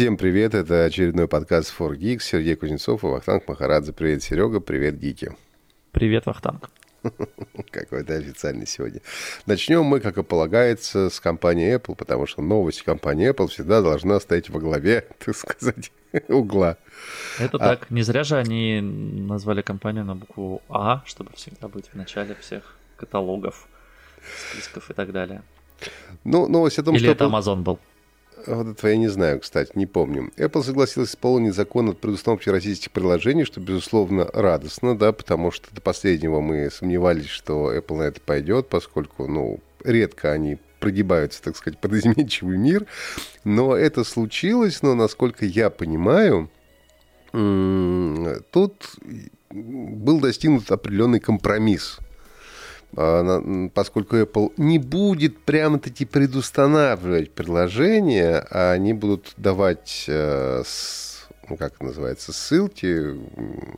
Всем привет, это очередной подкаст 4Geeks, Сергей Кузнецов и Вахтанг Махарадзе. Привет, Серега, привет, Гики. Привет, Вахтанг. Какой-то официальный сегодня. Начнем мы, как и полагается, с компании Apple, потому что новость компании Apple всегда должна стоять во главе, так сказать, угла. Это а... так. Не зря же они назвали компанию на букву А, чтобы всегда быть в начале всех каталогов, списков и так далее. Ну, новость о том, Или что... это Amazon был? Этого я не знаю, кстати, не помню. Apple согласилась исполнить закон от предустановки российских приложений, что, безусловно, радостно, да, потому что до последнего мы сомневались, что Apple на это пойдет, поскольку, ну, редко они прогибаются, так сказать, под изменчивый мир. Но это случилось, но, насколько я понимаю, тут был достигнут определенный компромисс – поскольку Apple не будет прямо-таки предустанавливать приложения, а они будут давать э, ну, как это называется, ссылки.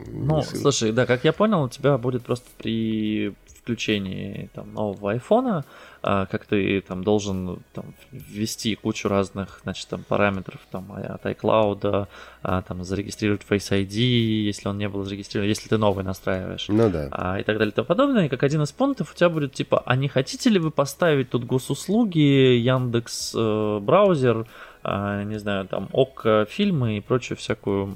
Ну, ссылки. слушай, да, как я понял, у тебя будет просто при включении там, нового айфона а, как ты там должен там, ввести кучу разных, значит, там параметров там от iCloud, а, там зарегистрировать Face ID, если он не был зарегистрирован, если ты новый настраиваешь. Ну да. А, и так далее и тому подобное. И как один из пунктов у тебя будет типа, а не хотите ли вы поставить тут госуслуги, Яндекс э, браузер, не знаю, там ОК фильмы и прочую всякую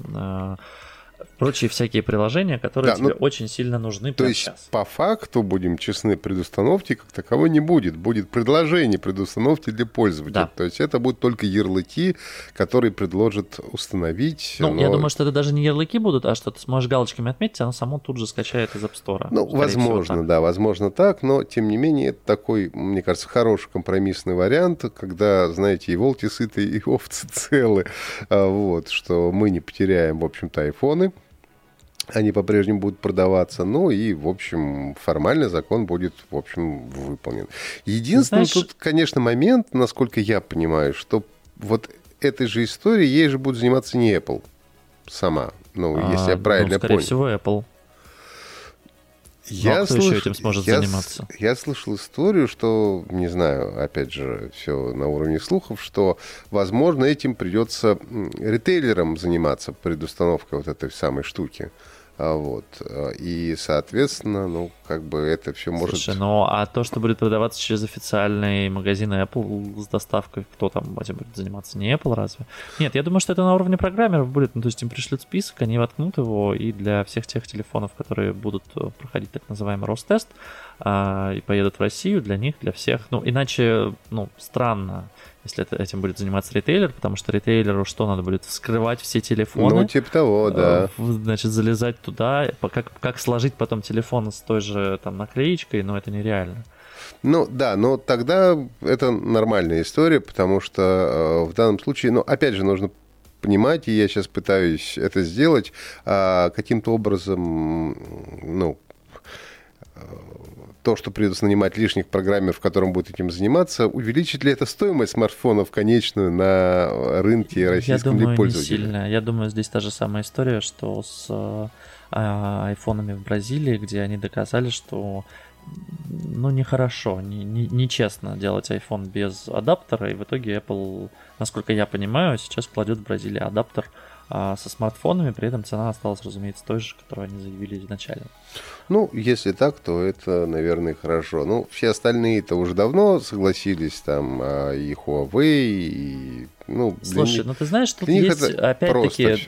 прочие всякие приложения, которые да, тебе ну, очень сильно нужны То есть, сейчас. по факту, будем честны, предустановки как таковой не будет. Будет предложение предустановки для пользователя. Да. То есть, это будут только ярлыки, которые предложат установить. Ну, но... я думаю, что это даже не ярлыки будут, а что ты сможешь галочками отметить, оно само тут же скачает из App Store. Ну, возможно, всего, да, возможно так, но, тем не менее, это такой, мне кажется, хороший компромиссный вариант, когда, знаете, и волки сыты, и овцы целы. А, вот, что мы не потеряем, в общем-то, айфоны, они по-прежнему будут продаваться. Ну и, в общем, формально закон будет, в общем, выполнен. Единственный Знаешь... тут, конечно, момент, насколько я понимаю, что вот этой же историей ей же будет заниматься не Apple сама. Ну, а, если я ну, правильно ну, скорее понял. всего, Apple. Я кто слыш... еще этим сможет я заниматься? С... Я слышал историю, что, не знаю, опять же, все на уровне слухов, что, возможно, этим придется ритейлерам заниматься предустановкой вот этой самой штуки. А, вот. А, и, соответственно, ну, как бы это все может... Слушай, ну, а то, что будет продаваться через официальные магазины Apple с доставкой, кто там этим будет заниматься? Не Apple разве? Нет, я думаю, что это на уровне программеров будет. Ну, то есть им пришлют список, они воткнут его, и для всех тех телефонов, которые будут э, проходить так называемый Ростест, а, и поедут в Россию, для них, для всех. Ну, иначе, ну, странно если это, этим будет заниматься ритейлер, потому что ритейлеру что надо будет? Вскрывать все телефоны. Ну, типа того, да. Э, значит, залезать туда. Как, как сложить потом телефон с той же там наклеечкой, но это нереально. Ну да, но тогда это нормальная история, потому что э, в данном случае, ну опять же, нужно понимать, и я сейчас пытаюсь это сделать, э, каким-то образом, ну, то, что придется нанимать лишних программеров, которым будет этим заниматься, увеличит ли это стоимость смартфонов конечную на рынке российском Я думаю, пользователя? Не сильно. Я думаю, здесь та же самая история, что с э, айфонами в Бразилии, где они доказали, что ну, нехорошо, не, не, нечестно делать iPhone без адаптера, и в итоге Apple, насколько я понимаю, сейчас кладет в Бразилии адаптер а, со смартфонами, при этом цена осталась, разумеется, той же, которую они заявили изначально. Ну, если так, то это, наверное, хорошо. Ну, все остальные-то уже давно согласились, там, а, и Huawei, и... Ну, Слушай, них, ну ты знаешь, тут есть, опять-таки,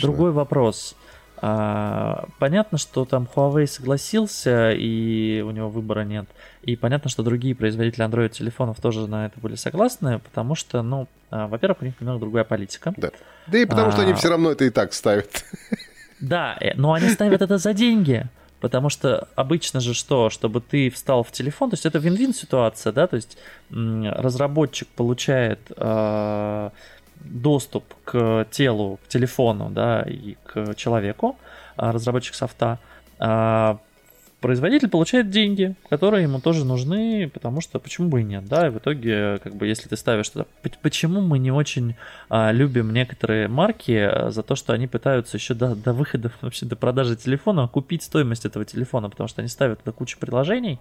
другой вопрос. А, понятно, что там Huawei согласился, и у него выбора нет. И понятно, что другие производители Android телефонов тоже на это были согласны, потому что, ну, а, во-первых, у них немного другая политика. Да. Да и потому а, что они все равно это и так ставят. Да, э, но они ставят это за деньги. Потому что обычно же что, чтобы ты встал в телефон, то есть это вин-вин ситуация, да, то есть разработчик получает э, доступ к телу, к телефону, да, и к человеку, а разработчик софта, а производитель получает деньги, которые ему тоже нужны, потому что почему бы и нет, да, и в итоге, как бы, если ты ставишь туда, почему мы не очень а, любим некоторые марки а, за то, что они пытаются еще до, до выхода, вообще до продажи телефона купить стоимость этого телефона, потому что они ставят туда кучу приложений,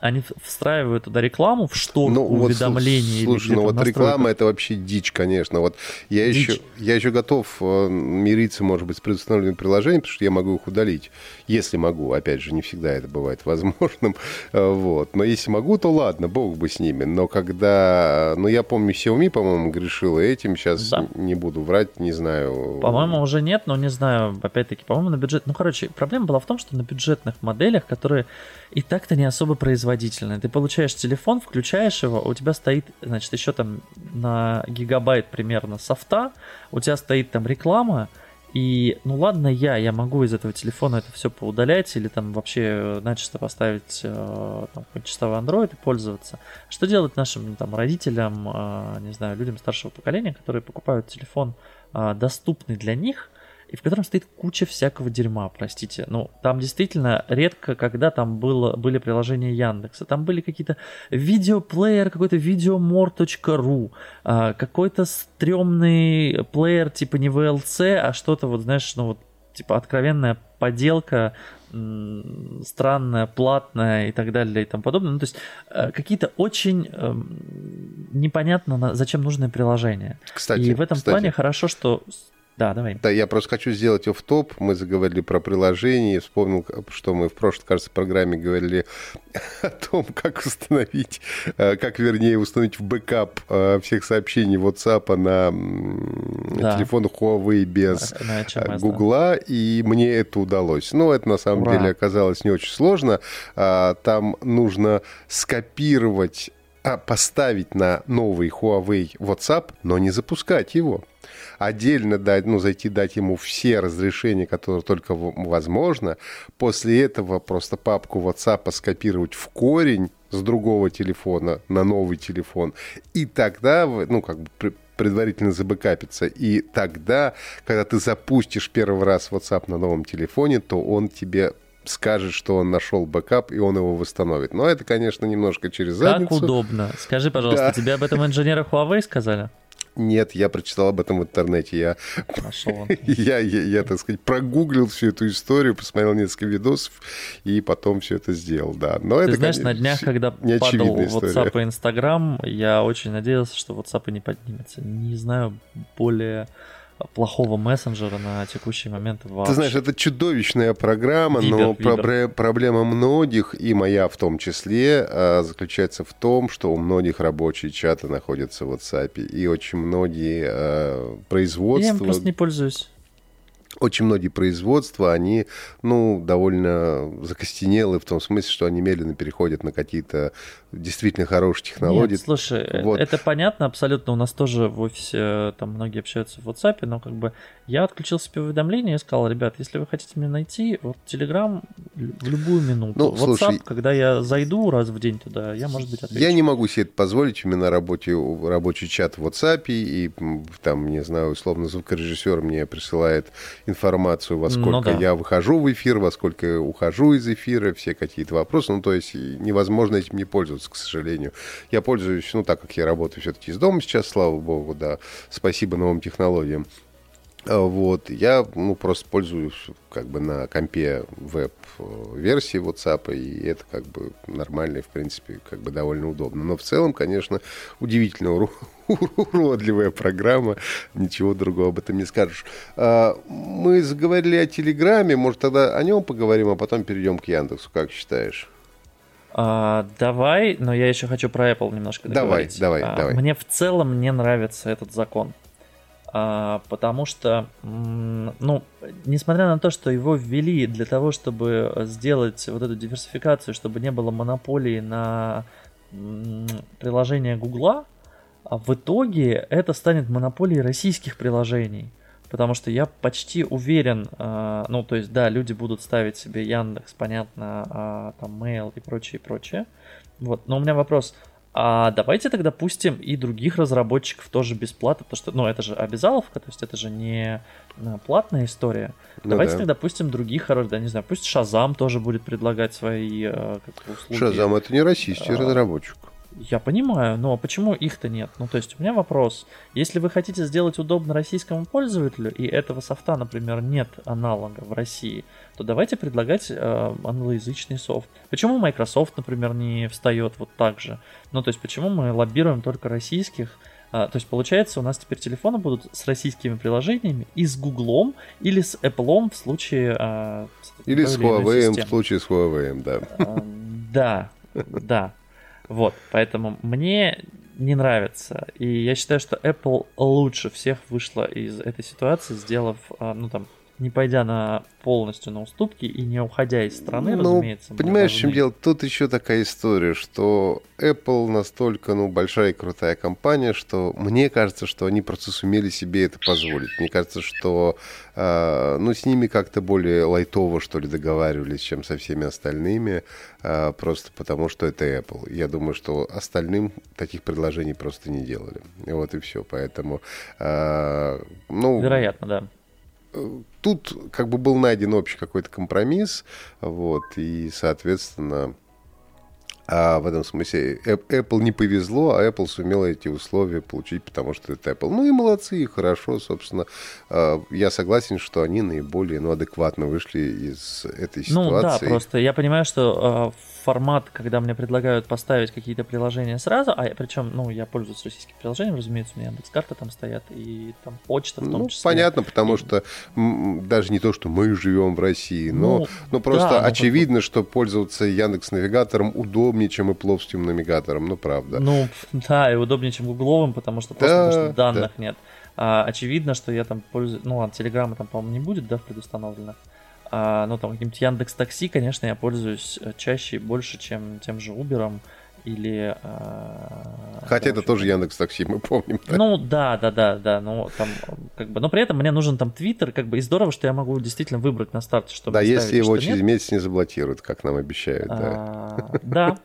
они встраивают туда рекламу в шторку ну, вот, уведомлений. Слушай, ну вот реклама это вообще дичь, конечно. Вот я дичь. еще, я еще готов э, мириться, может быть, с предустановленным приложением, потому что я могу их удалить, если могу. Опять же, не всегда это бывает возможным. Э, вот. Но если могу, то ладно, бог бы с ними. Но когда... Ну, я помню, Xiaomi, по-моему, грешила этим. Сейчас да. не буду врать, не знаю. По-моему, уже нет, но не знаю. Опять-таки, по-моему, на бюджет... Ну, короче, проблема была в том, что на бюджетных моделях, которые и так-то не особо производительные. Ты получаешь телефон, включаешь его, у тебя стоит, значит, еще там на гигабайт примерно софта, у тебя стоит там реклама, и, ну ладно, я, я могу из этого телефона это все поудалять или там вообще начисто поставить э, там, чистовой Android и пользоваться. Что делать нашим там родителям, э, не знаю, людям старшего поколения, которые покупают телефон э, доступный для них, и в котором стоит куча всякого дерьма, простите. Ну, там действительно редко, когда там было, были приложения Яндекса. Там были какие-то видеоплеер, какой-то videomore.ru, а, какой-то стрёмный плеер типа не VLC, а что-то вот, знаешь, ну вот типа откровенная поделка странная, платная и так далее и тому подобное. Ну, то есть э, какие-то очень э, непонятно зачем нужные приложения. Кстати, и в этом кстати. плане хорошо, что да, давай. Да, я просто хочу сделать off-top Мы заговорили про приложение. Вспомнил, что мы в прошлой, кажется, программе говорили о том, как установить, э, как, вернее, установить в бэкап э, всех сообщений WhatsApp на да. телефонах Huawei без Гугла, и мне это удалось. Но это, на самом Ура. деле, оказалось не очень сложно. А, там нужно скопировать поставить на новый Huawei WhatsApp, но не запускать его отдельно дать, ну, зайти, дать ему все разрешения, которые только возможно. После этого просто папку WhatsApp скопировать в корень с другого телефона на новый телефон. И тогда, ну, как бы предварительно забэкапиться. И тогда, когда ты запустишь первый раз WhatsApp на новом телефоне, то он тебе скажет, что он нашел бэкап, и он его восстановит. Но это, конечно, немножко через задницу. Как удобно. Скажи, пожалуйста, да. тебе об этом инженеры Huawei сказали? Нет, я прочитал об этом в интернете. Я, я, я, я, так сказать, прогуглил всю эту историю, посмотрел несколько видосов и потом все это сделал, да. Но Ты это, знаешь, конечно, на днях, когда падал WhatsApp и Instagram, я очень надеялся, что WhatsApp не поднимется. Не знаю более плохого мессенджера на текущий момент вообще. Ты знаешь, это чудовищная программа, Вибер, но Вибер. проблема многих, и моя в том числе, а, заключается в том, что у многих рабочие чаты находятся в WhatsApp, и очень многие а, производства... Я им просто не пользуюсь очень многие производства, они, ну, довольно закостенелы в том смысле, что они медленно переходят на какие-то действительно хорошие технологии. Нет, слушай, вот. это понятно абсолютно. У нас тоже в офисе там многие общаются в WhatsApp, но как бы я отключил себе уведомления и сказал, ребят, если вы хотите меня найти, вот Telegram в любую минуту. Ну, WhatsApp, слушай, когда я зайду раз в день туда, я, может быть, отвечу. Я не могу себе это позволить. У меня на работе рабочий чат в WhatsApp, и там, не знаю, условно, звукорежиссер мне присылает информацию, во ну сколько ну, да. я выхожу в эфир, во сколько ухожу из эфира, все какие-то вопросы. Ну, то есть невозможно этим не пользоваться, к сожалению. Я пользуюсь, ну, так как я работаю все-таки из дома сейчас, слава богу, да, спасибо новым технологиям. А, вот, я ну, просто пользуюсь как бы на компе веб-версии WhatsApp, и это как бы нормально, в принципе, как бы довольно удобно. Но в целом, конечно, удивительно уродливая программа, ничего другого об этом не скажешь. А, мы заговорили о Телеграме, может тогда о нем поговорим, а потом перейдем к Яндексу, как считаешь? А, давай, но я еще хочу про Apple немножко. Давай, давай, а, давай. Мне в целом не нравится этот закон. А, потому что, ну, несмотря на то, что его ввели для того, чтобы сделать вот эту диверсификацию, чтобы не было монополии на приложение Гугла, а в итоге это станет монополией российских приложений. Потому что я почти уверен, э, ну, то есть, да, люди будут ставить себе Яндекс, понятно, э, там, Mail и прочее, прочее. Вот, но у меня вопрос, а давайте тогда пустим и других разработчиков тоже бесплатно, потому что, ну, это же обязаловка, то есть это же не э, платная история. Ну, давайте да. тогда пустим других хороших, да, не знаю, пусть Шазам тоже будет предлагать свои э, услуги. Шазам это не российский а, разработчик. Я понимаю, но почему их-то нет? Ну, то есть у меня вопрос. Если вы хотите сделать удобно российскому пользователю, и этого софта, например, нет аналога в России, то давайте предлагать э, англоязычный софт. Почему Microsoft, например, не встает вот так же? Ну, то есть почему мы лоббируем только российских а, то есть получается, у нас теперь телефоны будут с российскими приложениями и с Гуглом или с Apple в случае... А, или с Huawei в случае с Huawei, да. А, да, да. Вот, поэтому мне не нравится. И я считаю, что Apple лучше всех вышла из этой ситуации, сделав, а, ну там, не пойдя на полностью на уступки и не уходя из страны, ну, разумеется. Понимаешь, в чем дело? Тут еще такая история, что Apple настолько, ну, большая и крутая компания, что мне кажется, что они просто сумели себе это позволить. Мне кажется, что, э, ну, с ними как-то более лайтово, что ли, договаривались, чем со всеми остальными, э, просто потому что это Apple. Я думаю, что остальным таких предложений просто не делали. Вот и все. Поэтому, э, ну... Вероятно, да тут как бы был найден общий какой-то компромисс, вот, и, соответственно, а в этом смысле Apple не повезло, а Apple сумела эти условия получить, потому что это Apple. Ну и молодцы, и хорошо, собственно. А, я согласен, что они наиболее ну, адекватно вышли из этой ситуации. Ну да, просто я понимаю, что а, формат, когда мне предлагают поставить какие-то приложения сразу, а причем, ну, я пользуюсь российским приложением, разумеется, у меня Яндекс.Карта там стоят, и там почта в том ну, числе. понятно, потому и... что даже не то, что мы живем в России, но, ну, но просто да, очевидно, ну, что пользоваться Яндекс-навигатором удобнее, чем и пловским навигатором, ну, правда. Ну, да, и удобнее, чем гугловым, потому что просто да, потому что данных да. нет. А, очевидно, что я там пользуюсь, ну, ладно, Телеграма там, по-моему, не будет, да, предустановлено. А, ну, там, каким-нибудь Яндекс Такси, конечно, я пользуюсь э, чаще и больше, чем тем же Uber или... А, Хотя это тоже Яндекс Такси, мы помним. Да? Ну, да, да, да, да, ну, там, как бы, но при этом мне нужен там Твиттер, как бы, и здорово, что я могу действительно выбрать на старте, чтобы... Да, если его через нет. месяц не заблокируют, как нам обещают, да. А, да, да,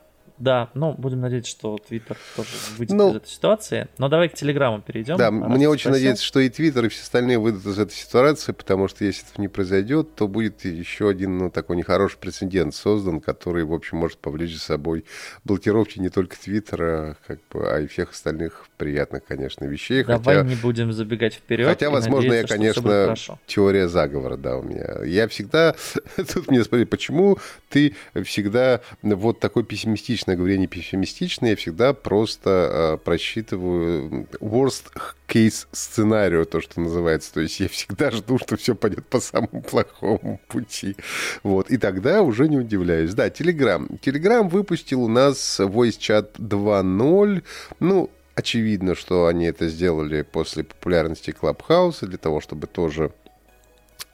ну, будем надеяться, что Твиттер тоже выйдет ну, из этой ситуации. Но давай к Телеграму перейдем. Да, мне очень спросил. надеяться, что и Твиттер, и все остальные выйдут из этой ситуации, потому что если это не произойдет, то будет еще один ну, такой нехороший прецедент создан, который, в общем, может повлечь за собой блокировки не только Твиттера, как бы, а и всех остальных приятных, конечно, вещей. Давай хотя, не будем забегать вперед. Хотя, возможно, я, конечно, теория заговора, да, у меня. Я всегда... Тут мне спросили, почему ты всегда вот такой пессимистичный честно говоря, не пессимистично. Я всегда просто э, просчитываю worst case сценарию, то, что называется. То есть я всегда жду, что все пойдет по самому плохому пути. Вот. И тогда уже не удивляюсь. Да, Telegram. Telegram выпустил у нас Voice Chat 2.0. Ну, очевидно, что они это сделали после популярности Clubhouse для того, чтобы тоже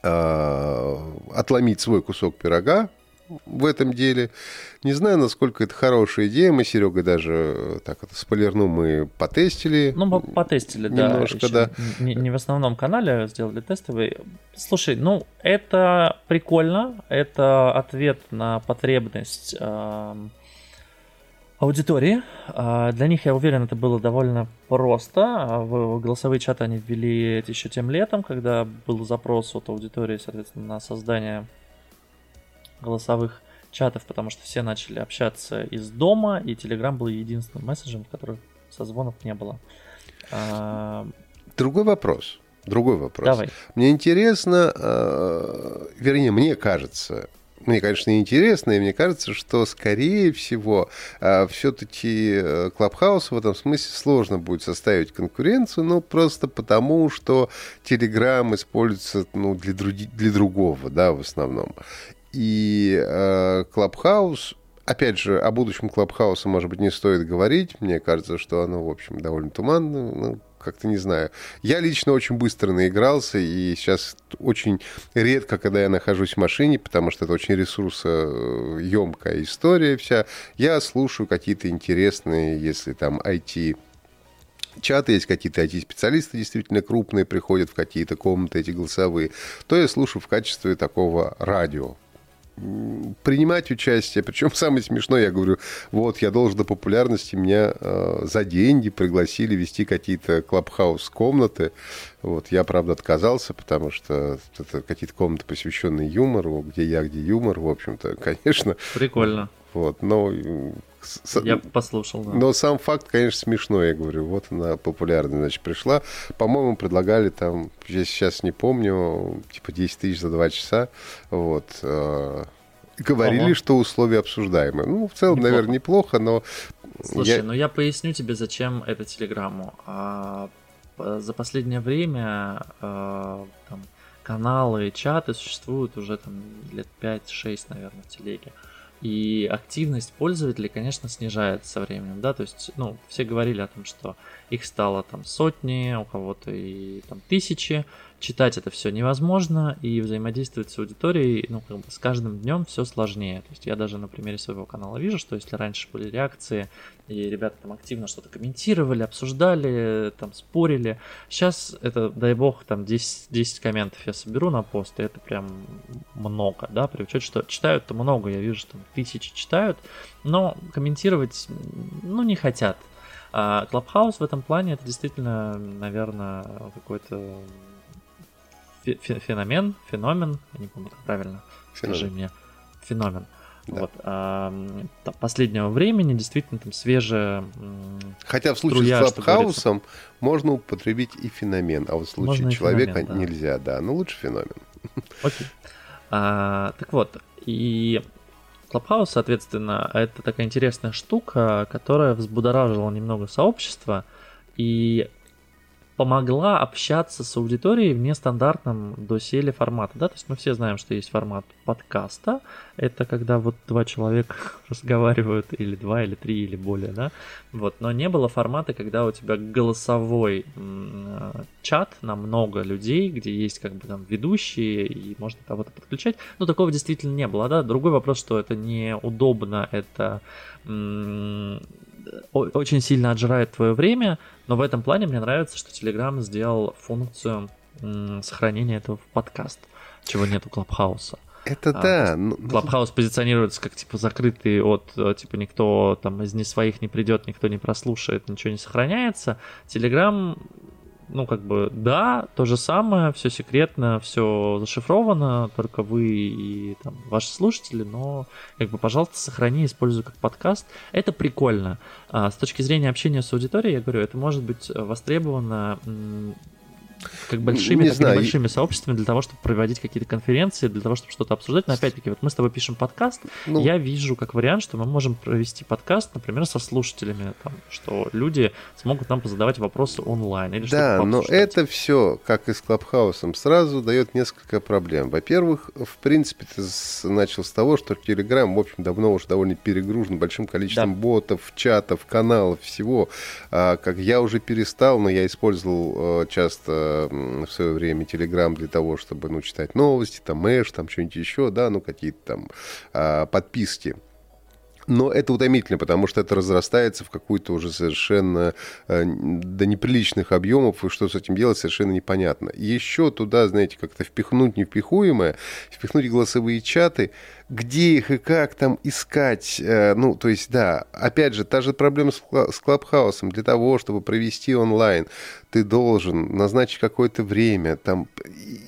э, отломить свой кусок пирога в этом деле. Не знаю, насколько это хорошая идея. Мы, Серега, даже э, так это спойлерну, мы потестили. Ну, потестили, немножко, да. да. Не, не в основном канале сделали тестовый. Слушай, ну, это прикольно. Это ответ на потребность э, аудитории. Э, для них, я уверен, это было довольно просто. В голосовые чаты они ввели еще тем летом, когда был запрос от аудитории, соответственно, на создание голосовых чатов, потому что все начали общаться из дома, и Telegram был единственным мессенджером, в котором созвонов не было. А, Другой вопрос. Другой вопрос. Давай. Мне интересно, э, вернее, мне кажется, мне, конечно, интересно, и мне кажется, что, скорее всего, э, все-таки Клабхаус в этом смысле сложно будет составить конкуренцию, ну, просто потому, что Telegram используется ну, для, други, для другого, да, в основном. И э, опять же, о будущем Клабхауса, может быть, не стоит говорить. Мне кажется, что оно, в общем, довольно туманно. Ну, как-то не знаю. Я лично очень быстро наигрался, и сейчас очень редко, когда я нахожусь в машине, потому что это очень ресурсоемкая история вся, я слушаю какие-то интересные, если там IT чаты, есть какие-то IT-специалисты действительно крупные, приходят в какие-то комнаты эти голосовые, то я слушаю в качестве такого радио принимать участие. Причем самое смешное, я говорю, вот, я должен до популярности, меня э, за деньги пригласили вести какие-то клабхаус-комнаты. Вот, я, правда, отказался, потому что это какие-то комнаты, посвященные юмору, где я, где юмор, в общем-то, конечно. Прикольно. Вот, но Я послушал, да. Но сам факт, конечно, смешной, я говорю. Вот она популярная, значит, пришла. По-моему, предлагали там, я сейчас не помню, типа 10 тысяч за 2 часа. Вот. Э, говорили, ага. что условия обсуждаемые. Ну, в целом, неплохо. наверное, неплохо, но... Слушай, я... ну я поясню тебе, зачем это телеграмму. А, за последнее время а, там, каналы, чаты существуют уже там лет 5-6, наверное, в телеге. И активность пользователей, конечно, снижается со временем, да, то есть, ну, все говорили о том, что их стало там сотни, у кого-то и там тысячи, читать это все невозможно, и взаимодействовать с аудиторией, ну, как бы с каждым днем все сложнее. То есть я даже на примере своего канала вижу, что если раньше были реакции, и ребята там активно что-то комментировали, обсуждали, там спорили, сейчас это, дай бог, там 10, 10 комментов я соберу на пост, и это прям много, да, при учете, что читают-то много, я вижу, что там тысячи читают, но комментировать, ну, не хотят. А Clubhouse в этом плане это действительно, наверное, какой-то феномен, феномен, я не помню, как правильно, феномен. скажи мне, феномен. Да. Вот, а, последнего времени действительно там свежая Хотя в случае струя, с Клабхаусом можно употребить и феномен, а вот в случае можно человека феномен, да. нельзя, да, но лучше феномен. Окей. А, так вот, и Клабхаус, соответственно, это такая интересная штука, которая взбудоражила немного сообщество, и помогла общаться с аудиторией в нестандартном доселе формата. Да? То есть мы все знаем, что есть формат подкаста. Это когда вот два человека разговаривают, или два, или три, или более. Да? Вот. Но не было формата, когда у тебя голосовой чат на много людей, где есть как бы там ведущие, и можно кого-то подключать. Но такого действительно не было. Да? Другой вопрос, что это неудобно, это очень сильно отжирает твое время, но в этом плане мне нравится, что Telegram сделал функцию сохранения этого в подкаст, чего нет у Клабхауса. Это а, да. Ну, ну, Клабхаус позиционируется как типа закрытый от э, типа никто там из не своих не придет, никто не прослушает, ничего не сохраняется. Телеграм ну, как бы, да, то же самое, все секретно, все зашифровано, только вы и там, ваши слушатели, но, как бы, пожалуйста, сохрани, используй как подкаст. Это прикольно. А, с точки зрения общения с аудиторией, я говорю, это может быть востребовано как большими, не так знаю. и небольшими сообществами для того, чтобы проводить какие-то конференции, для того, чтобы что-то обсуждать. Но опять-таки, вот мы с тобой пишем подкаст, ну, я вижу как вариант, что мы можем провести подкаст, например, со слушателями, там, что люди смогут нам позадавать вопросы онлайн. Или да, но это все, как и с Клабхаусом, сразу дает несколько проблем. Во-первых, в принципе, ты начал с того, что Telegram, в общем, давно уже довольно перегружен большим количеством да. ботов, чатов, каналов, всего. А, как я уже перестал, но я использовал э, часто в свое время Telegram для того, чтобы, ну, читать новости, там, Мэш, там, что-нибудь еще, да, ну, какие-то там а, подписки. Но это утомительно, потому что это разрастается в какую-то уже совершенно э, до неприличных объемов, и что с этим делать совершенно непонятно. Еще туда, знаете, как-то впихнуть невпихуемое, впихнуть голосовые чаты, где их и как там искать. Э, ну, то есть, да, опять же, та же проблема с Клабхаусом. Для того, чтобы провести онлайн, ты должен назначить какое-то время там,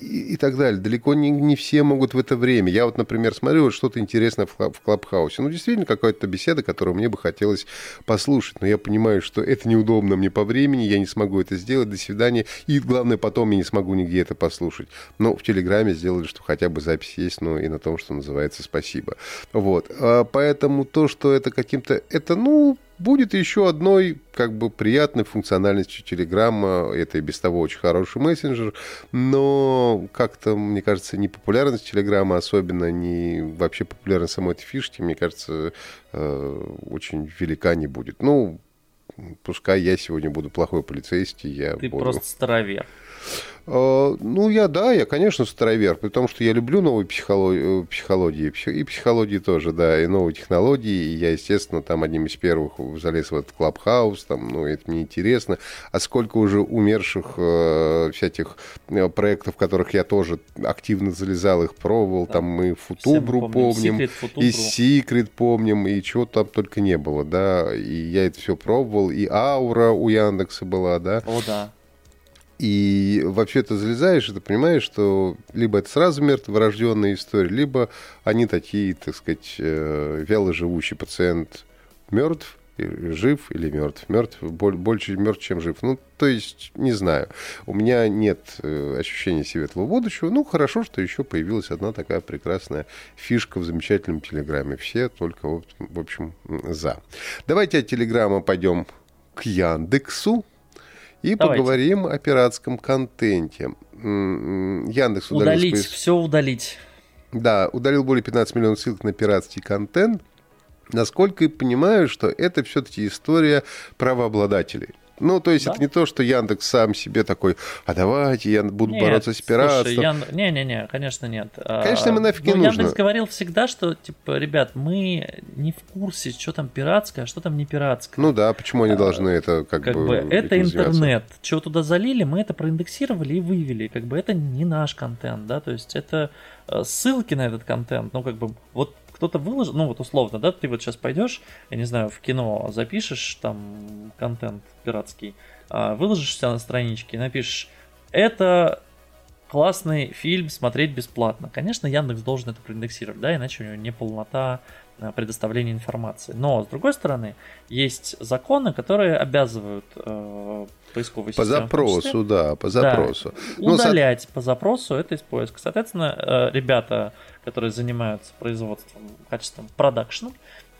и, и так далее. Далеко не, не все могут в это время. Я вот, например, смотрю вот что-то интересное в, в Клабхаусе. Ну, действительно, какая-то беседа, которую мне бы хотелось послушать. Но я понимаю, что это неудобно мне по времени, я не смогу это сделать. До свидания. И, главное, потом я не смогу нигде это послушать. Но в Телеграме сделали, что хотя бы запись есть, ну, и на том, что называется «Спасибо». Вот. А поэтому то, что это каким-то... Это, ну, будет еще одной как бы приятной функциональностью Телеграма. Это и без того очень хороший мессенджер, но как-то, мне кажется, не популярность Телеграма, особенно не вообще популярность самой этой фишки, мне кажется, э, очень велика не будет. Ну, пускай я сегодня буду плохой полицейский, я Ты буду... просто старовер. А, ну, я, да, я, конечно, старовер, потому что я люблю новые психологии, психологии и психологии тоже, да, и новые технологии, и я, естественно, там одним из первых залез в этот клабхаус, там, ну, это мне интересно, а сколько уже умерших э, всяких э, проектов, в которых я тоже активно залезал, их пробовал, да. там мы Футубру помним, помним и Секрет помним, и чего там только не было, да, и я это все пробовал, и Аура у Яндекса была, да. О, да. И вообще ты залезаешь, и ты понимаешь, что либо это сразу мертворожденная история, либо они такие, так сказать, э, вяло живущий пациент мертв, жив или мертв. Мертв больше мертв, чем жив. Ну, то есть, не знаю. У меня нет э, ощущения светлого будущего. Ну, хорошо, что еще появилась одна такая прекрасная фишка в замечательном Телеграме. Все только, в общем, за. Давайте от Телеграма пойдем к Яндексу. И Давайте. поговорим о пиратском контенте. Яндекс удалить, спис... все удалить. Да, удалил более 15 миллионов ссылок на пиратский контент. Насколько я понимаю, что это все-таки история правообладателей. Ну, то есть да? это не то, что Яндекс сам себе такой, а давайте я буду нет, бороться с пиратством. Слушай, Ян... Не-не-не, конечно нет. Конечно, ему нафиг не ну, нужно. Яндекс говорил всегда, что, типа, ребят, мы не в курсе, что там пиратское, а что там не пиратское. Ну да, почему они должны а, это как, как бы... бы это интернет. Чего туда залили, мы это проиндексировали и вывели. Как бы это не наш контент, да, то есть это э, ссылки на этот контент, ну, как бы, вот кто-то выложил, ну вот условно, да, ты вот сейчас пойдешь, я не знаю, в кино запишешь там контент пиратский, а, выложишь себя на страничке, напишешь, это классный фильм смотреть бесплатно. Конечно, Яндекс должен это проиндексировать, да, иначе у него не полнота а, предоставления информации. Но, с другой стороны, есть законы, которые обязывают э, поисковой По запросу, да, по запросу. Да, удалять со... по запросу это из поиска. Соответственно, э, ребята которые занимаются производством, качеством продакшена,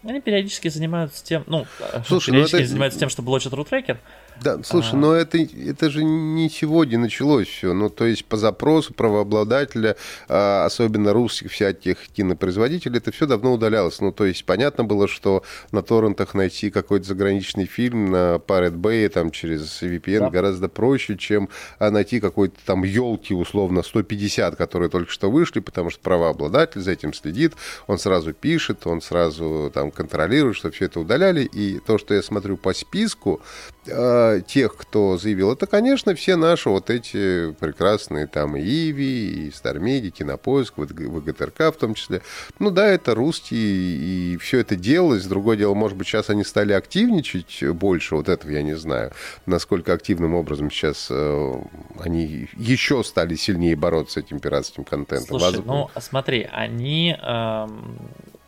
они периодически занимаются тем, ну, Слушай, ну периодически ну это... занимаются тем, что блочат рутрекер, да, слушай, а... но это, это же не сегодня началось все. Ну, то есть по запросу правообладателя, а, особенно русских всяких кинопроизводителей, это все давно удалялось. Ну, то есть понятно было, что на торрентах найти какой-то заграничный фильм на Pirate Bay там через VPN да. гораздо проще, чем а, найти какой-то там елки, условно, 150, которые только что вышли, потому что правообладатель за этим следит, он сразу пишет, он сразу там контролирует, что все это удаляли. И то, что я смотрю по списку, э, тех, кто заявил, это, конечно, все наши вот эти прекрасные там и Иви, и Стармеди, Кинопоиск, ВГТРК в том числе. Ну да, это русские, и все это делалось. Другое дело, может быть, сейчас они стали активничать больше, вот этого я не знаю, насколько активным образом сейчас э, они еще стали сильнее бороться с этим пиратским контентом. Слушай, Воз... ну смотри, они, эм,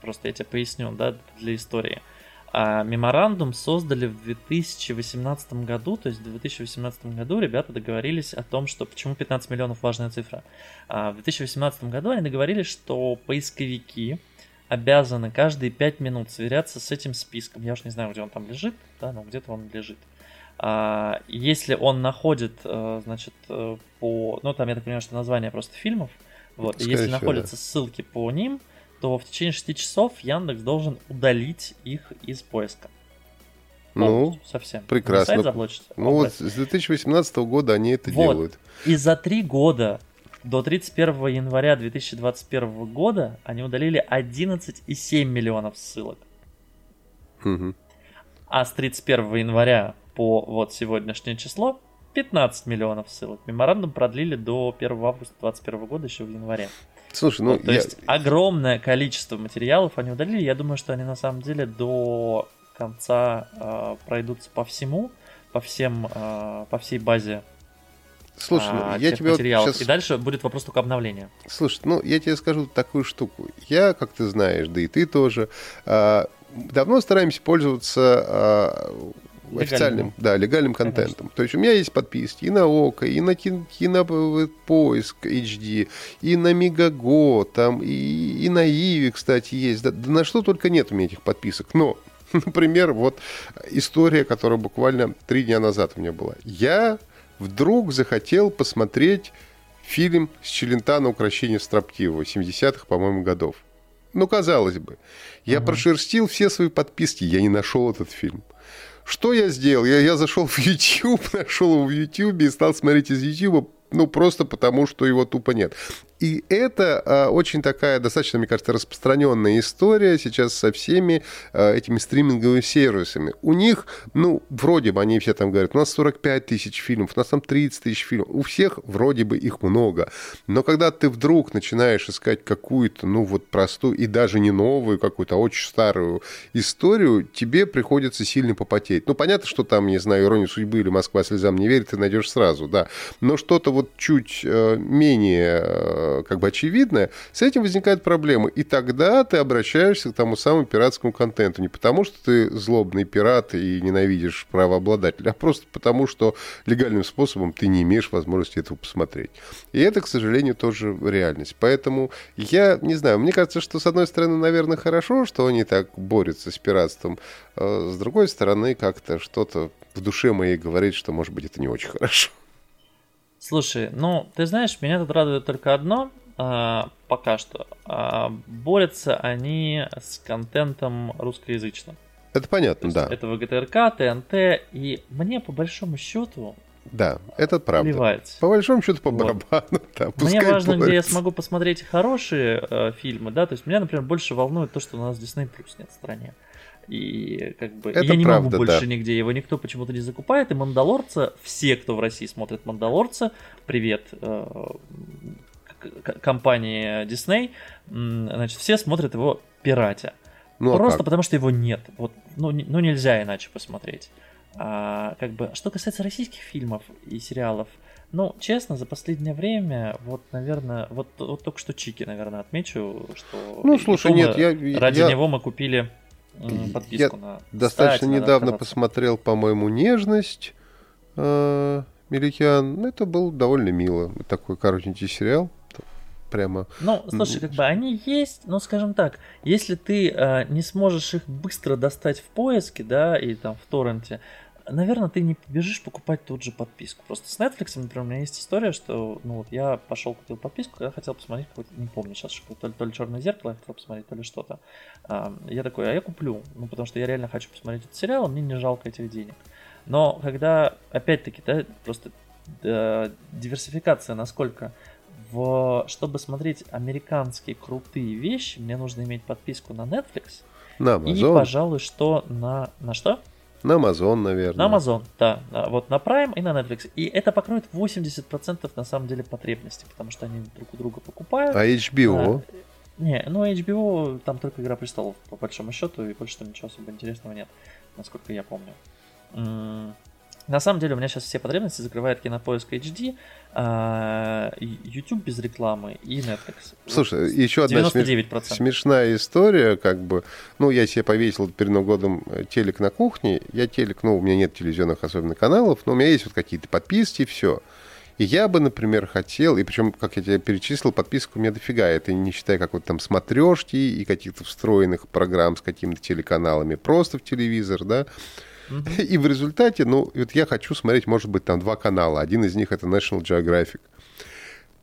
просто я тебе поясню, да, для истории – а меморандум создали в 2018 году, то есть в 2018 году ребята договорились о том, что почему 15 миллионов важная цифра. А в 2018 году они договорились, что поисковики обязаны каждые 5 минут сверяться с этим списком. Я уж не знаю, где он там лежит, да, но где-то он лежит. А, если он находит, э, значит, э, по, ну там я так понимаю, что название просто фильмов, вот, и если находятся да. ссылки по ним, то в течение 6 часов Яндекс должен удалить их из поиска. Ну, совсем. Прекрасно. Ну вот с 2018 года они это вот. делают. И за три года до 31 января 2021 года они удалили 11,7 миллионов ссылок. Угу. А с 31 января по вот сегодняшнее число 15 миллионов ссылок. Меморандум продлили до 1 августа 2021 года еще в январе. Слушай, ну... то я... есть огромное количество материалов они удалили. Я думаю, что они на самом деле до конца э, пройдутся по всему, по всем, э, по всей базе Слушай, ну, я тебе материалов. Вот сейчас... И дальше будет вопрос только обновления. Слушай, ну я тебе скажу такую штуку. Я, как ты знаешь, да и ты тоже, э, давно стараемся пользоваться э, официальным, да, легальным контентом. Конечно. То есть у меня есть подписки и на ОКО, и на Кинопоиск HD, и на Мегаго, там, и, и на Иви, кстати, есть. Да, да на что только нет у меня этих подписок. Но, например, вот история, которая буквально три дня назад у меня была. Я вдруг захотел посмотреть фильм с Челентана «Укращение строптивого» 70-х, по-моему, годов. Ну, казалось бы. Я угу. прошерстил все свои подписки, я не нашел этот фильм. Что я сделал? Я, я зашел в YouTube, нашел его в YouTube и стал смотреть из YouTube, ну, просто потому, что его тупо нет. И это а, очень такая, достаточно, мне кажется, распространенная история сейчас со всеми а, этими стриминговыми сервисами. У них, ну, вроде бы они все там говорят, у нас 45 тысяч фильмов, у нас там 30 тысяч фильмов. У всех вроде бы их много. Но когда ты вдруг начинаешь искать какую-то, ну, вот простую и даже не новую, какую-то очень старую историю, тебе приходится сильно попотеть. Ну, понятно, что там, не знаю, «Ирония судьбы» или «Москва слезам не верит», ты найдешь сразу, да. Но что-то вот вот чуть э, менее э, как бы очевидное, с этим возникают проблемы. И тогда ты обращаешься к тому самому пиратскому контенту. Не потому, что ты злобный пират и ненавидишь правообладателя, а просто потому, что легальным способом ты не имеешь возможности этого посмотреть. И это, к сожалению, тоже реальность. Поэтому я не знаю, мне кажется, что с одной стороны, наверное, хорошо, что они так борются с пиратством, а с другой стороны, как-то что-то в душе моей говорит, что, может быть, это не очень хорошо. Слушай, ну, ты знаешь, меня тут радует только одно, а, пока что. А, борются они с контентом русскоязычным. Это понятно, да. Это ВГТРК, ТНТ, и мне по большому счету да, это правда. Плевать. По большому счету по барабану. Вот. Да, Мне важно, борется. где я смогу посмотреть хорошие э, фильмы, да, то есть меня, например, больше волнует то, что у нас Disney Plus нет в стране. И как бы это я не правда, могу больше да. нигде его никто почему-то не закупает. И Мандалорца, все, кто в России смотрит Мандалорца, привет э, компании Disney, значит, все смотрят его пиратя. Ну, а Просто а потому что его нет. Вот, ну, ну нельзя иначе посмотреть. А, как бы, что касается российских фильмов и сериалов, ну, честно, за последнее время, вот, наверное, вот, вот только что Чики, наверное, отмечу, что... Ну, слушай, нет, я... Ради я... него мы купили подписку я на... достаточно Кстати, недавно посмотрел, по-моему, «Нежность» э, Меликян. Это был довольно мило. Такой коротенький сериал прямо. Ну, слушай, как бы они есть, но скажем так, если ты э, не сможешь их быстро достать в поиске, да, и там в торренте, наверное, ты не побежишь покупать тут же подписку. Просто с Netflix, например, у меня есть история, что ну вот я пошел купил подписку, я хотел посмотреть какой-то, не помню сейчас, что то ли, то ли черное зеркало, я хотел посмотреть, то ли что-то. Я такой, а я куплю, ну потому что я реально хочу посмотреть этот сериал, мне не жалко этих денег. Но когда, опять-таки, да, просто да, диверсификация, насколько в, чтобы смотреть американские крутые вещи, мне нужно иметь подписку на Netflix. На Amazon. И, пожалуй, что на... На что? На Amazon, наверное. На Amazon, да. Вот на Prime и на Netflix. И это покроет 80% на самом деле потребностей, потому что они друг у друга покупают. А HBO? А, не, ну HBO там только Игра Престолов, по большому счету, и больше там ничего особо интересного нет, насколько я помню. На самом деле у меня сейчас все потребности закрывает Кинопоиск HD, а, YouTube без рекламы и Netflix. Слушай, еще одна 99%. смешная история, как бы, ну, я себе повесил перед Новым годом э, телек на кухне, я телек, ну, у меня нет телевизионных особенно каналов, но у меня есть вот какие-то подписки, все. И я бы, например, хотел, и причем, как я тебе перечислил, подписок у меня дофига, это не считая какой-то там смотрешки и каких-то встроенных программ с какими-то телеканалами, просто в телевизор, да, и в результате, ну, вот я хочу смотреть, может быть, там два канала. Один из них это National Geographic.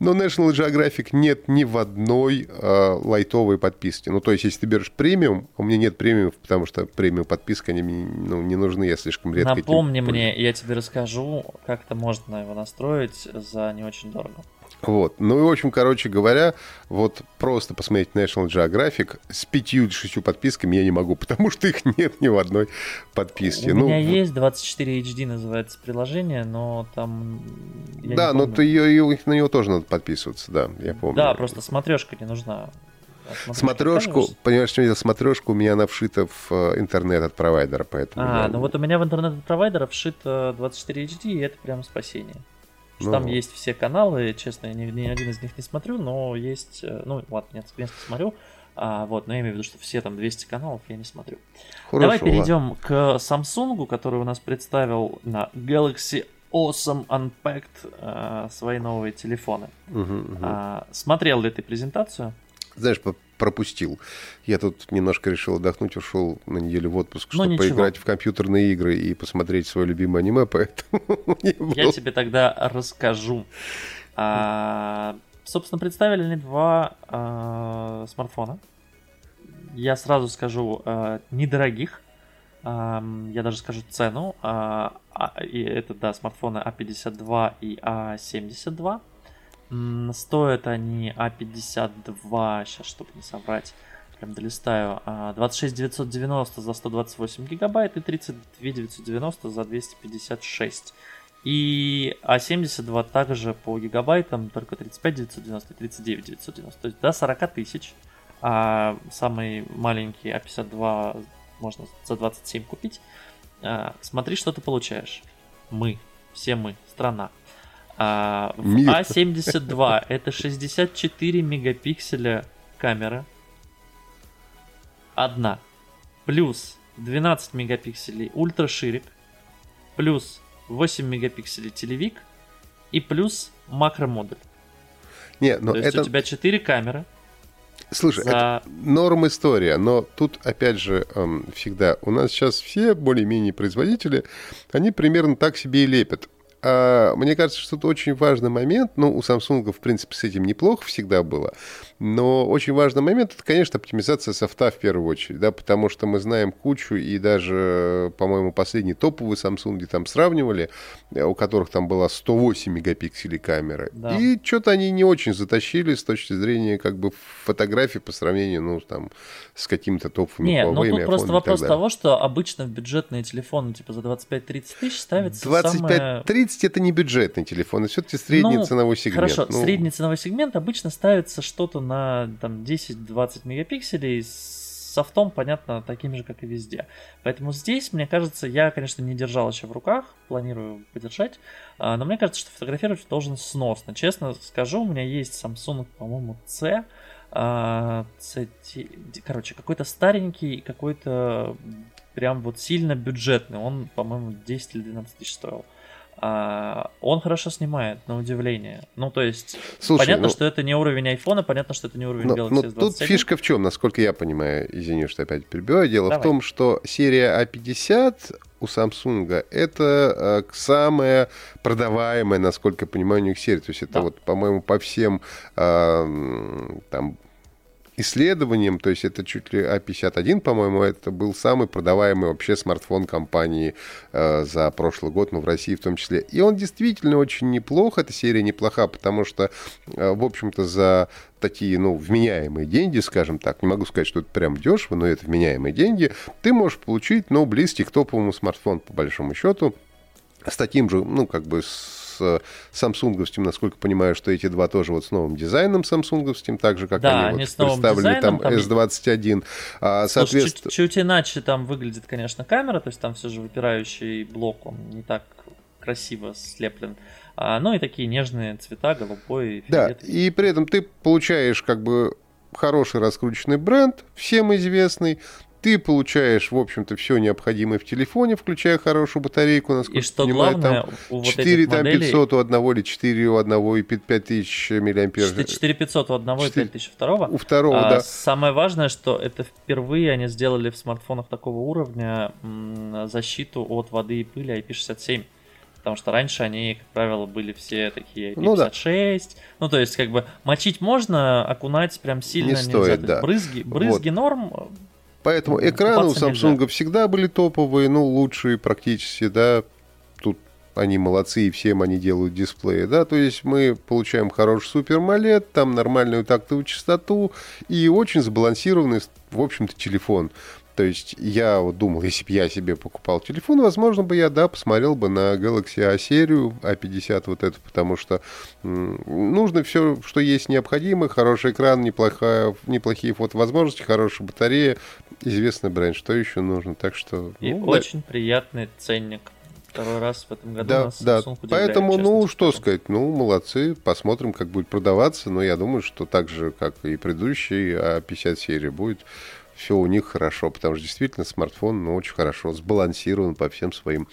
Но National Geographic нет ни в одной э, лайтовой подписке. Ну, то есть, если ты берешь премиум, у меня нет премиум, потому что премиум подписка они мне ну, не нужны, я слишком редко. Напомни этим... мне, я тебе расскажу, как это можно его настроить за не очень дорого. Вот. Ну и, в общем, короче говоря, вот просто посмотреть National Geographic с пятью-шестью подписками я не могу, потому что их нет ни в одной подписке. У ну, меня есть 24 HD называется приложение, но там... да, но ты ее, на него тоже надо подписываться, да, я помню. Да, просто смотрешка не нужна. А смотрешку, понимаешь, что это смотрешка у меня она вшита в э, интернет от провайдера, поэтому... А, я... ну вот у меня в интернет от провайдера вшито 24 HD, и это прям спасение. Ну, там есть все каналы, честно, я ни, ни один из них не смотрю, но есть, э, ну ладно, нет, место смотрю, а, вот, но я имею в виду, что все там 200 каналов я не смотрю. Хорошо, Давай перейдем ладно. к Samsung, который у нас представил на Galaxy Awesome Unpacked а, свои новые телефоны. Угу, угу. А, смотрел ли ты презентацию? Знаешь, пропустил. Я тут немножко решил отдохнуть, ушел на неделю в отпуск, ну, чтобы поиграть в компьютерные игры и посмотреть свое любимое аниме, поэтому... Я тебе тогда расскажу. А, собственно, представили они два а, смартфона. Я сразу скажу, а, недорогих. А, я даже скажу цену. А, а, и это, да, смартфоны А52 и А72. Стоят они А52, сейчас, чтобы не соврать, прям долистаю, 26 а, 990 за 128 гигабайт и 32 990 за 256. И А72 также по гигабайтам, только 35 990 и 39 990, то есть до 40 тысяч. А самый маленький А52 можно за 27 купить. А, смотри, что ты получаешь. Мы, все мы, страна. А в Мир. А72 это 64 мегапикселя камера. Одна. Плюс 12 мегапикселей ультраширик. Плюс 8 мегапикселей телевик. И плюс макромодуль. Не, но То это... есть у тебя 4 камеры. Слушай, за... это норм история, но тут, опять же, эм, всегда у нас сейчас все более-менее производители, они примерно так себе и лепят. А, мне кажется, что это очень важный момент. Ну, у Samsung, в принципе, с этим неплохо всегда было. Но очень важный момент это, конечно, оптимизация софта в первую очередь, да, потому что мы знаем кучу, и даже, по-моему, последний топовый Samsung, там сравнивали, э, у которых там была 108 мегапикселей камера. Да. И что-то они не очень затащили с точки зрения как бы фотографий по сравнению, ну, там, с какими-то топовыми Не, ну тут просто вопрос того, что обычно в бюджетные телефоны, типа за 25-30 тысяч ставится 25-30 самое это не бюджетный телефон, это все-таки средний ну, ценовой сегмент. Хорошо, ну... средний ценовой сегмент обычно ставится что-то на там, 10-20 мегапикселей с софтом, понятно, таким же, как и везде. Поэтому здесь, мне кажется, я, конечно, не держал еще в руках, планирую подержать, а, но мне кажется, что фотографировать должен сносно. Честно скажу, у меня есть Samsung, по-моему, C, а, C, короче, какой-то старенький, какой-то прям вот сильно бюджетный. Он, по-моему, 10 или 12 тысяч стоил. А, он хорошо снимает, на удивление. Ну, то есть, Слушай, понятно, ну, что это не уровень айфона, понятно, что это не уровень но, Galaxy но S21. Тут фишка в чем, насколько я понимаю, извини, что опять перебиваю, дело Давай. в том, что серия A50 а у Samsung это э, самая продаваемая, насколько я понимаю, у них серия. То есть это да. вот, по-моему, по всем э, там исследованиям, то есть это чуть ли А51, по-моему, это был самый продаваемый вообще смартфон компании э, за прошлый год, ну, в России в том числе. И он действительно очень неплох, эта серия неплоха, потому что, э, в общем-то, за такие, ну, вменяемые деньги, скажем так, не могу сказать, что это прям дешево, но это вменяемые деньги, ты можешь получить, ну, близкий к топовому смартфону, по большому счету, с таким же, ну, как бы с самсунговским, насколько понимаю, что эти два тоже вот с новым дизайном самсунговским, так же, как да, они, они вот представили там, там S21. А, соответственно... чуть, чуть иначе там выглядит, конечно, камера, то есть там все же выпирающий блок, он не так красиво слеплен. А, ну и такие нежные цвета, голубой, Да, и при этом ты получаешь как бы хороший раскрученный бренд, всем известный, ты получаешь, в общем-то, все необходимое в телефоне, включая хорошую батарейку, насколько и что понимаю, главное, там у 4 вот там, моделей... 500 у одного или 4 у одного и 5000 миллиампер. 4500 у одного 4... и 5000 у второго. У второго, а, да. Самое важное, что это впервые они сделали в смартфонах такого уровня защиту от воды и пыли IP67. Потому что раньше они, как правило, были все такие IP56. Ну, да. ну то есть, как бы мочить можно, окунать прям сильно не нельзя. Стоит, да. Брызги, брызги вот. норм, Поэтому экраны у Samsung всегда были топовые, ну, лучшие практически, да. Тут они молодцы, и всем они делают дисплеи, да. То есть мы получаем хороший супер AMOLED, там нормальную тактовую частоту и очень сбалансированный, в общем-то, телефон. То есть я вот думал, если бы я себе покупал телефон, возможно бы я, да, посмотрел бы на Galaxy A серию, A50 вот эту, потому что нужно все, что есть необходимо, хороший экран, неплохая, неплохие фотовозможности, хорошая батарея, известный бренд, что еще нужно, так что... И ну, очень да. приятный ценник. Второй раз в этом году да, нас да. Samsung Поэтому, ну, что сказать, ну, молодцы, посмотрим, как будет продаваться, но я думаю, что так же, как и предыдущий А50 серия будет все у них хорошо, потому что действительно смартфон ну, очень хорошо сбалансирован по всем своим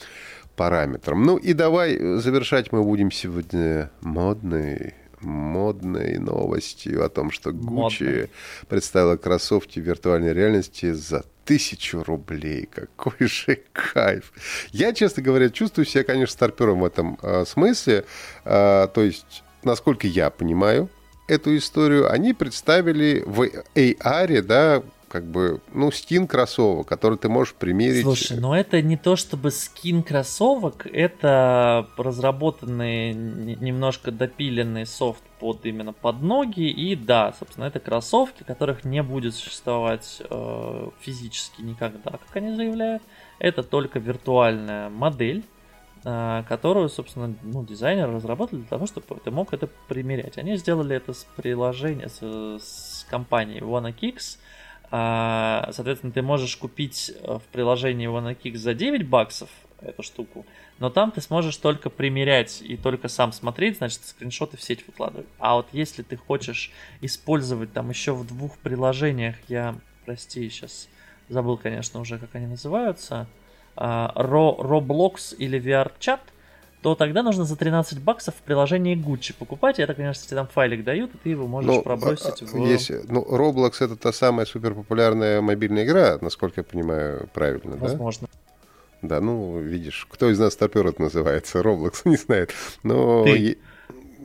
параметрам. Ну и давай завершать мы будем сегодня модной модной новостью о том, что Модно. представила кроссовки виртуальной реальности за тысячу рублей. Какой же кайф. Я, честно говоря, чувствую себя, конечно, старпером в этом э, смысле. Э, то есть, насколько я понимаю эту историю, они представили в AR, да, как бы, ну, скин кроссовок, который ты можешь примерить. Слушай, ну это не то чтобы скин кроссовок, это разработанный, немножко допиленный софт под именно под ноги, и да, собственно, это кроссовки, которых не будет существовать э, физически никогда, как они заявляют. Это только виртуальная модель, э, которую, собственно, ну, дизайнеры разработали для того, чтобы ты мог это примерять. Они сделали это с приложением, с, с компанией WannaKicks, соответственно, ты можешь купить э, в приложении OneKick за 9 баксов эту штуку. Но там ты сможешь только примерять и только сам смотреть, значит, скриншоты в сеть выкладывать. А вот если ты хочешь использовать там еще в двух приложениях, я, прости, сейчас забыл, конечно, уже, как они называются, а, Roblox или VR-чат – то тогда нужно за 13 баксов в приложении Gucci покупать. Я так понимаю, что тебе там файлик дают, и ты его можешь ну, пробросить в... Если, ну, Roblox это та самая суперпопулярная мобильная игра, насколько я понимаю, правильно, Возможно. да? Да, ну, видишь, кто из нас топер это называется? Roblox не знает. Но... Ты.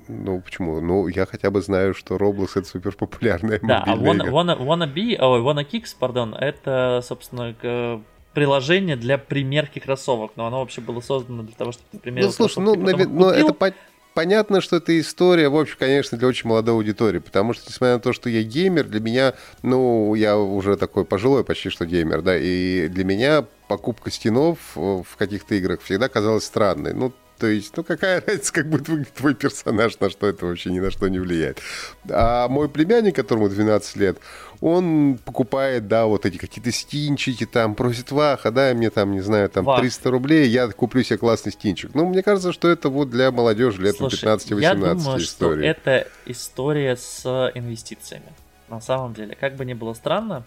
Ну, почему? Ну, я хотя бы знаю, что Roblox это суперпопулярная да, мобильная а wanna, игра. Wanna, wanna Be, ой, Wanna Kicks, пардон, это, собственно, приложение для примерки кроссовок, но оно вообще было создано для того, чтобы ты примерил Ну, слушай, ну, навер... ну это по... понятно, что это история, в общем, конечно, для очень молодой аудитории, потому что, несмотря на то, что я геймер, для меня, ну, я уже такой пожилой почти что геймер, да, и для меня покупка стенов в каких-то играх всегда казалась странной. Ну, то есть, ну какая разница, как будет выглядеть твой персонаж, на что это вообще ни на что не влияет. А мой племянник, которому 12 лет, он покупает, да, вот эти какие-то стинчики, там, просит Ваха, да, мне там, не знаю, там, Вах. 300 рублей, я куплю себе классный стинчик. Ну, мне кажется, что это вот для молодежи лет 15-18 я думаю, история. что это история с инвестициями. На самом деле, как бы ни было странно,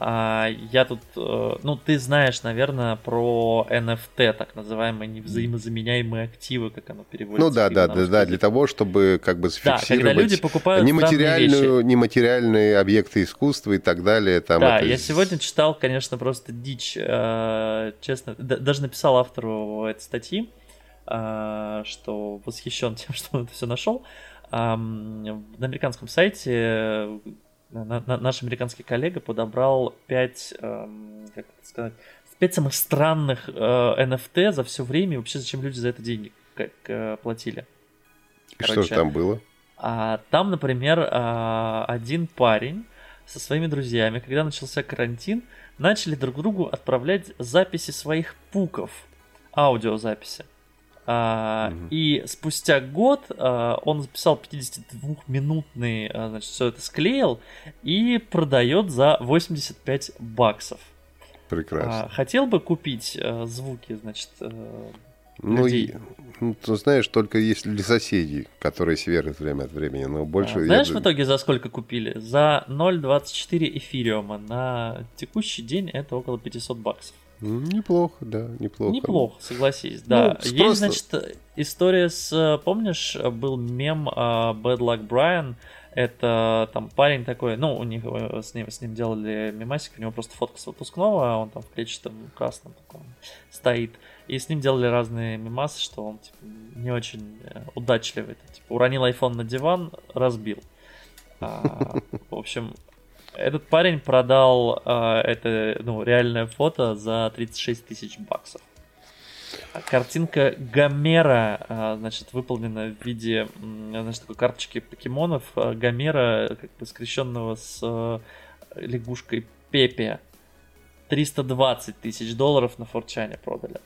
я тут, э, ну, ты знаешь, наверное, про NFT, так называемые невзаимозаменяемые активы, как оно переводится. Ну да, да, да, да, для того, чтобы как бы зафиксировать да, когда люди покупают нематериальную, нематериальные объекты искусства и так далее. Там да, это... я сегодня читал, конечно, просто дичь, э, честно, даже написал автору этой статьи, э, что восхищен тем, что он это все нашел. На американском сайте на, на, наш американский коллега подобрал 5, э, как это сказать, 5 самых странных э, NFT за все время, и вообще зачем люди за это деньги как, э, платили. Короче, что же там было? А, там, например, а, один парень со своими друзьями, когда начался карантин, начали друг другу отправлять записи своих пуков, аудиозаписи. А, угу. И спустя год а, он записал 52-минутный, а, значит, все это склеил и продает за 85 баксов. Прекрасно. Хотел бы купить звуки, значит, а, ну, и, ну, ты знаешь, только если для соседей, которые сверят время от времени, но больше... А, знаешь, я... в итоге за сколько купили? За 0.24 эфириума. На текущий день это около 500 баксов. Неплохо, да, неплохо. Неплохо, согласись, да. Ну, Есть, просто... значит, история с, помнишь, был мем uh, Bad Luck Brian, это там парень такой, ну, у них э, с ним, с ним делали мемасик, у него просто фотка с выпускного, а он там в клетчатом красном таком стоит. И с ним делали разные мемасы, что он типа, не очень э, удачливый. Типа, уронил iPhone на диван, разбил. А, в общем, этот парень продал э, это ну, реальное фото за 36 тысяч баксов. Картинка Гомера, э, значит, выполнена в виде, значит, такой карточки покемонов э, Гомера, как бы скрещенного с лягушкой Пепе. 320 тысяч долларов на Форчане продали.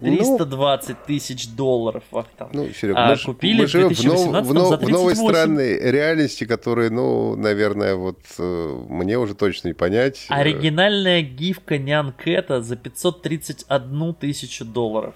320 ну, тысяч долларов Вахтанг. Ну, Серега, а, мы, купили мы живем в, нов, в, нов, в новой странной реальности, которые, ну, наверное, вот э, мне уже точно не понять. Оригинальная гифка Нян Кэта за 531 тысячу долларов.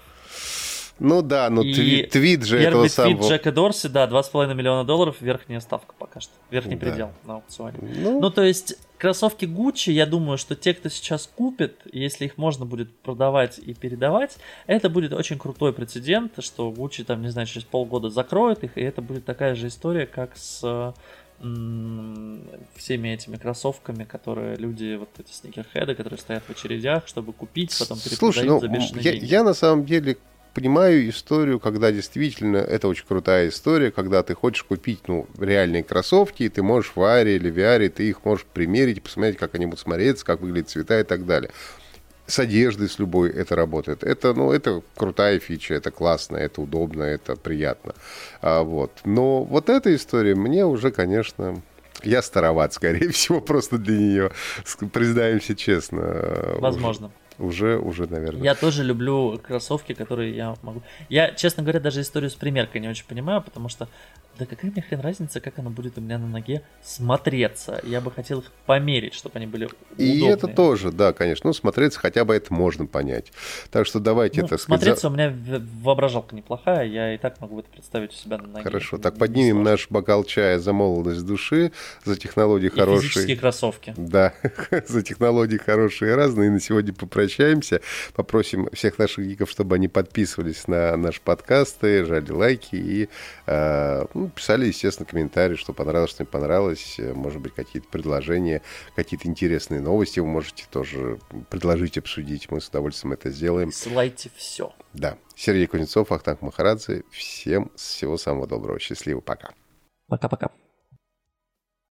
Ну да, но твит, твит же этого твит самого... твит Джека Дорси, да, 2,5 миллиона долларов, верхняя ставка пока что, верхний да. предел на аукционе. Ну... ну, то есть, кроссовки Gucci, я думаю, что те, кто сейчас купит, если их можно будет продавать и передавать, это будет очень крутой прецедент, что Gucci, там, не знаю, через полгода закроет их, и это будет такая же история, как с всеми этими кроссовками, которые люди, вот эти сникерхеды, которые стоят в очередях, чтобы купить, потом перепродают Слушай, ну, за бешеные я, деньги. я на самом деле понимаю историю, когда действительно это очень крутая история, когда ты хочешь купить ну, реальные кроссовки, и ты можешь в Аре или VR, ты их можешь примерить, посмотреть, как они будут смотреться, как выглядят цвета и так далее. С одеждой, с любой это работает. Это, ну, это крутая фича, это классно, это удобно, это приятно. А, вот. Но вот эта история мне уже, конечно, я староват, скорее всего, просто для нее. Признаемся честно. Возможно. Уже уже, уже, наверное. Я тоже люблю кроссовки, которые я могу. Я, честно говоря, даже историю с примеркой не очень понимаю, потому что да какая мне хрен разница, как оно будет у меня на ноге смотреться. Я бы хотел их померить, чтобы они были удобные. И это тоже, да, конечно. Ну, смотреться хотя бы это можно понять. Так что давайте, ну, так сказать... Смотреться за... у меня воображалка неплохая, я и так могу это представить у себя на ноге. Хорошо, так поднимем наш бокал чая за молодость души, за технологии и хорошие. физические кроссовки. Да, за технологии хорошие и разные. И на сегодня попрощаемся. Попросим всех наших гиков, чтобы они подписывались на наши подкасты, жали лайки и э, ну, писали, естественно, комментарии, что понравилось, что не понравилось. Может быть, какие-то предложения, какие-то интересные новости вы можете тоже предложить, обсудить. Мы с удовольствием это сделаем. Ссылайте все. Да. Сергей Кузнецов, Ахтанг Махарадзе. Всем всего самого доброго. Счастливо. Пока. Пока-пока.